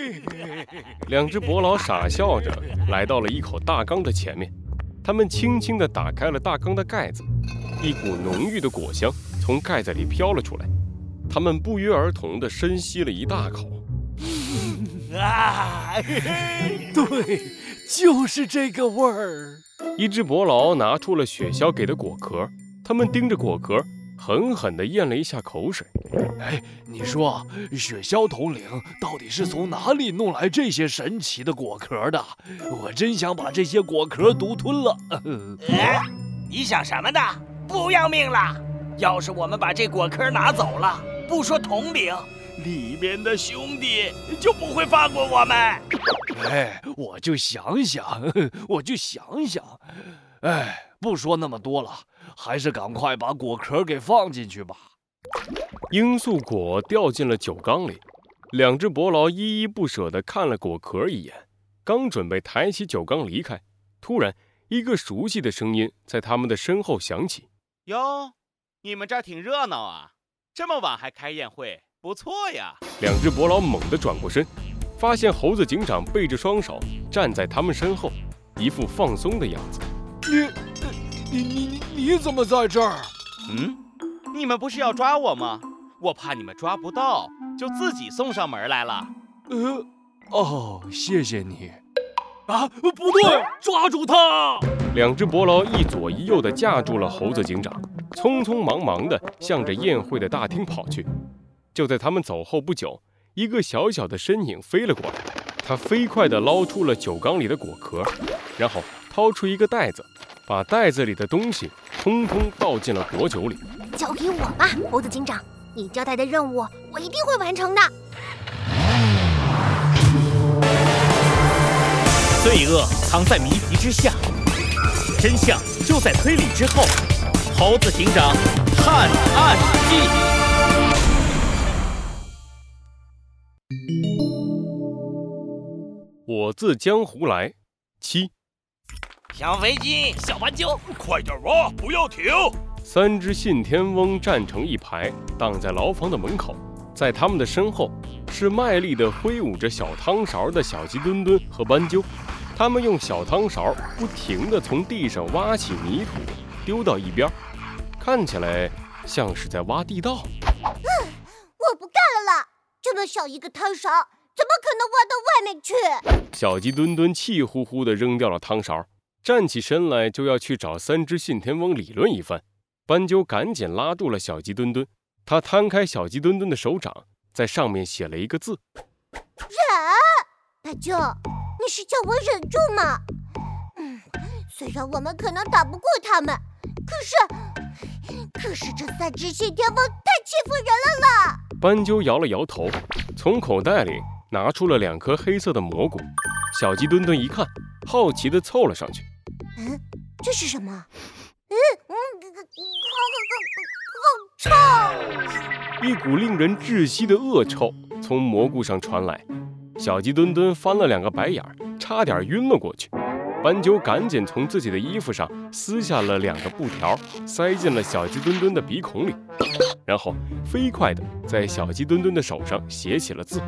两只伯劳傻笑着来到了一口大缸的前面，他们轻轻地打开了大缸的盖子，一股浓郁的果香从盖子里飘了出来。他们不约而同地深吸了一大口。啊，对，就是这个味儿。一只伯劳拿出了雪橇给的果壳，他们盯着果壳，狠狠地咽了一下口水。哎，你说雪橇统领到底是从哪里弄来这些神奇的果壳的？我真想把这些果壳独吞了。哎，你想什么呢？不要命了！要是我们把这果壳拿走了，不说统领，里面的兄弟就不会放过我们。哎，我就想想，我就想想。哎，不说那么多了，还是赶快把果壳给放进去吧。罂粟果掉进了酒缸里，两只伯劳依依不舍地看了果壳一眼，刚准备抬起酒缸离开，突然一个熟悉的声音在他们的身后响起：“哟，你们这儿挺热闹啊，这么晚还开宴会，不错呀。”两只伯劳猛地转过身，发现猴子警长背着双手站在他们身后，一副放松的样子。你，你，你，你怎么在这儿？嗯？你们不是要抓我吗？我怕你们抓不到，就自己送上门来了。呃，哦，谢谢你。啊，不对，抓住他！两只伯劳一左一右地架住了猴子警长，匆匆忙忙地向着宴会的大厅跑去。就在他们走后不久，一个小小的身影飞了过来，他飞快地捞出了酒缸里的果壳，然后掏出一个袋子，把袋子里的东西通通倒进了果酒里。交给我吧，猴子警长，你交代的任务我一定会完成的。罪恶藏在谜题之下，真相就在推理之后。猴子警长探案记，我自江湖来，七。小飞机，小斑鸠，快点挖，不要停！三只信天翁站成一排，挡在牢房的门口。在他们的身后，是卖力地挥舞着小汤勺的小鸡墩墩和斑鸠。他们用小汤勺不停地从地上挖起泥土，丢到一边，看起来像是在挖地道。嗯，我不干了啦！这么小一个汤勺，怎么可能挖到外面去？小鸡墩墩气呼呼地扔掉了汤勺，站起身来就要去找三只信天翁理论一番。斑鸠赶紧拉住了小鸡墩墩，他摊开小鸡墩墩的手掌，在上面写了一个字：忍。斑鸠，你是叫我忍住吗？嗯，虽然我们可能打不过他们，可是，可是这三只信天翁太欺负人了啦！斑鸠摇了摇头，从口袋里拿出了两颗黑色的蘑菇。小鸡墩墩一看，好奇地凑了上去。嗯，这是什么？嗯嗯，一股令人窒息的恶臭从蘑菇上传来，小鸡墩墩翻了两个白眼儿，差点晕了过去。斑鸠赶紧从自己的衣服上撕下了两个布条，塞进了小鸡墩墩的鼻孔里，然后飞快地在小鸡墩墩的手上写起了字。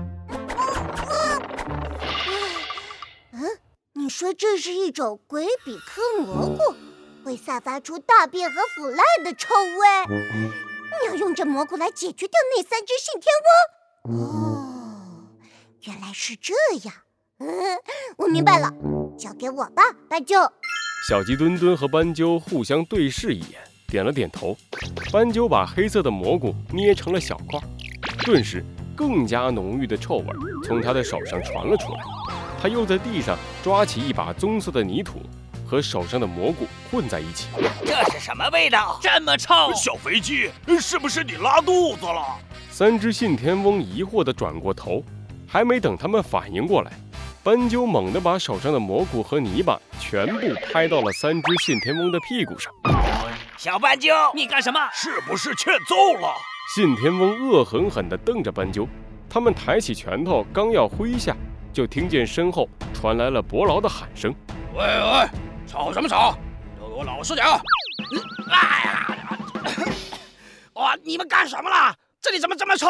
嗯，你说这是一种鬼比科蘑菇？会散发出大便和腐烂的臭味。你要用这蘑菇来解决掉那三只信天翁。哦，原来是这样。嗯，我明白了，交给我吧，斑鸠。小鸡墩墩和斑鸠互相对视一眼，点了点头。斑鸠把黑色的蘑菇捏成了小块，顿时更加浓郁的臭味从他的手上传了出来。他又在地上抓起一把棕色的泥土。和手上的蘑菇混在一起，这是什么味道？这么臭！小肥鸡，是不是你拉肚子了？三只信天翁疑惑地转过头，还没等他们反应过来，斑鸠猛地把手上的蘑菇和泥巴全部拍到了三只信天翁的屁股上。小斑鸠，你干什么？是不是欠揍了？信天翁恶狠狠地瞪着斑鸠，他们抬起拳头刚要挥下，就听见身后传来了伯劳的喊声：“喂喂！”吵什么吵？都给我老实点！哎呀！哇，你们干什么了？这里怎么这么臭？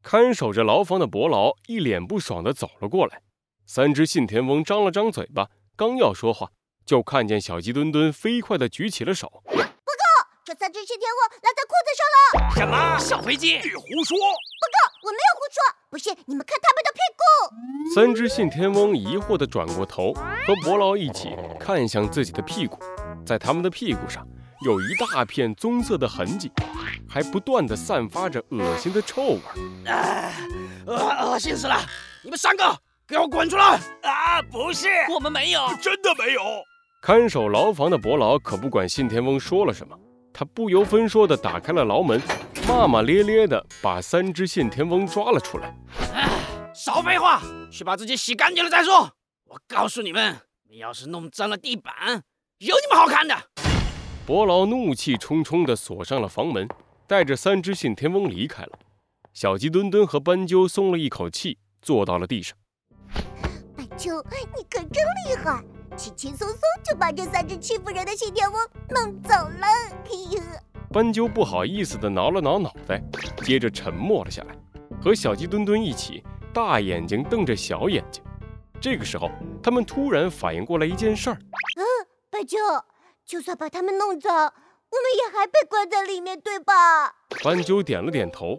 看守着牢房的伯劳一脸不爽地走了过来。三只信天翁张了张嘴巴，刚要说话，就看见小鸡墩墩飞快地举起了手。报告，这三只信天翁拉在裤子上了。什么？小飞机，你胡说！我没有胡说，不信你们看他们的屁股。三只信天翁疑惑地转过头，和伯劳一起看向自己的屁股，在他们的屁股上有一大片棕色的痕迹，还不断地散发着恶心的臭味。啊，恶恶心死了！你们三个给我滚出来！啊，不是，我们没有。真的没有。看守牢房的伯劳可不管信天翁说了什么，他不由分说地打开了牢门，骂骂咧咧的把三只信天翁抓了出来。少废话，去把自己洗干净了再说。我告诉你们，你要是弄脏了地板，有你们好看的！伯劳怒气冲冲地锁上了房门，带着三只信天翁离开了。小鸡墩墩和斑鸠松了一口气，坐到了地上。斑鸠，你可真厉害，轻轻松松就把这三只欺负人的信天翁弄走了。嘿呀，斑鸠不好意思地挠了挠脑袋，接着沉默了下来，和小鸡墩墩一起，大眼睛瞪着小眼睛。这个时候，他们突然反应过来一件事儿：嗯斑鸠，就算把他们弄走，我们也还被关在里面，对吧？斑鸠点了点头。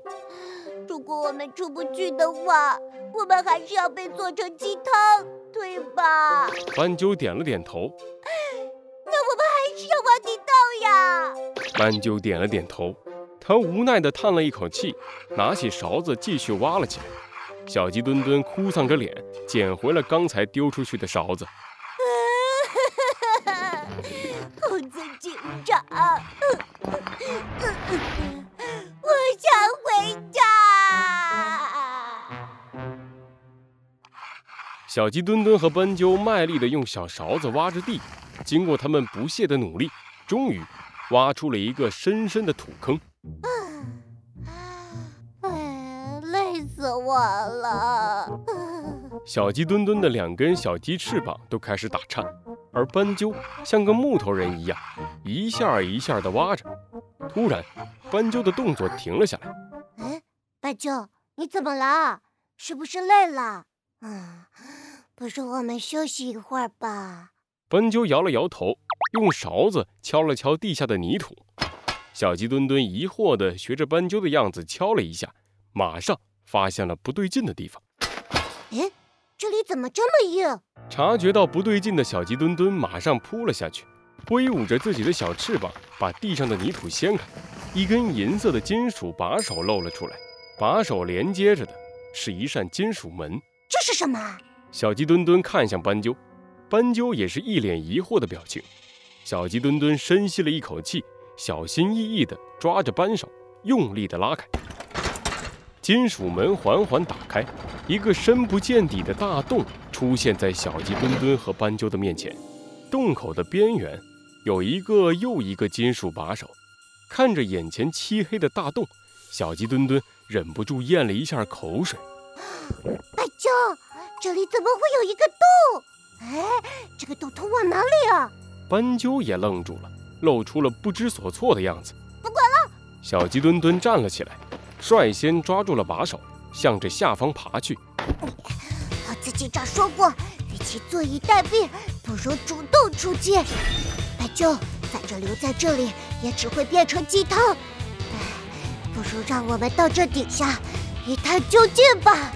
如果我们出不去的话，我们还是要被做成鸡汤，对吧？斑鸠点了点头。那我们还是要挖地道呀。斑鸠点了点头，他无奈地叹了一口气，拿起勺子继续挖了起来。小鸡墩墩哭丧着脸，捡回了刚才丢出去的勺子。猴子警长，我想回家。小鸡墩墩和斑鸠卖力地用小勺子挖着地，经过他们不懈的努力，终于挖出了一个深深的土坑。哎，累死我了！小鸡墩墩的两根小鸡翅膀都开始打颤，而斑鸠像个木头人一样，一下一下的挖着。突然，斑鸠的动作停了下来。哎，斑鸠，你怎么了？是不是累了？嗯，不如我们休息一会儿吧。斑鸠摇了摇头，用勺子敲了敲地下的泥土。小鸡墩墩疑惑地学着斑鸠的样子敲了一下，马上发现了不对劲的地方。哎，这里怎么这么硬？察觉到不对劲的小鸡墩墩马上扑了下去，挥舞着自己的小翅膀，把地上的泥土掀开，一根银色的金属把手露了出来。把手连接着的是一扇金属门。这是什么？小鸡墩墩看向斑鸠，斑鸠也是一脸疑惑的表情。小鸡墩墩深吸了一口气，小心翼翼地抓着扳手，用力地拉开。金属门缓缓打开，一个深不见底的大洞出现在小鸡墩墩和斑鸠的面前。洞口的边缘有一个又一个金属把手。看着眼前漆黑的大洞，小鸡墩墩忍不住咽了一下口水。斑鸠，这里怎么会有一个洞？哎，这个洞通往哪里啊？斑鸠也愣住了，露出了不知所措的样子。不管了，小鸡墩墩站了起来，率先抓住了把手，向着下方爬去。猴子警长说过，与其坐以待毙，不如主动出击。斑鸠，反正留在这里也只会变成鸡汤。哎，不如让我们到这底下一探究竟吧。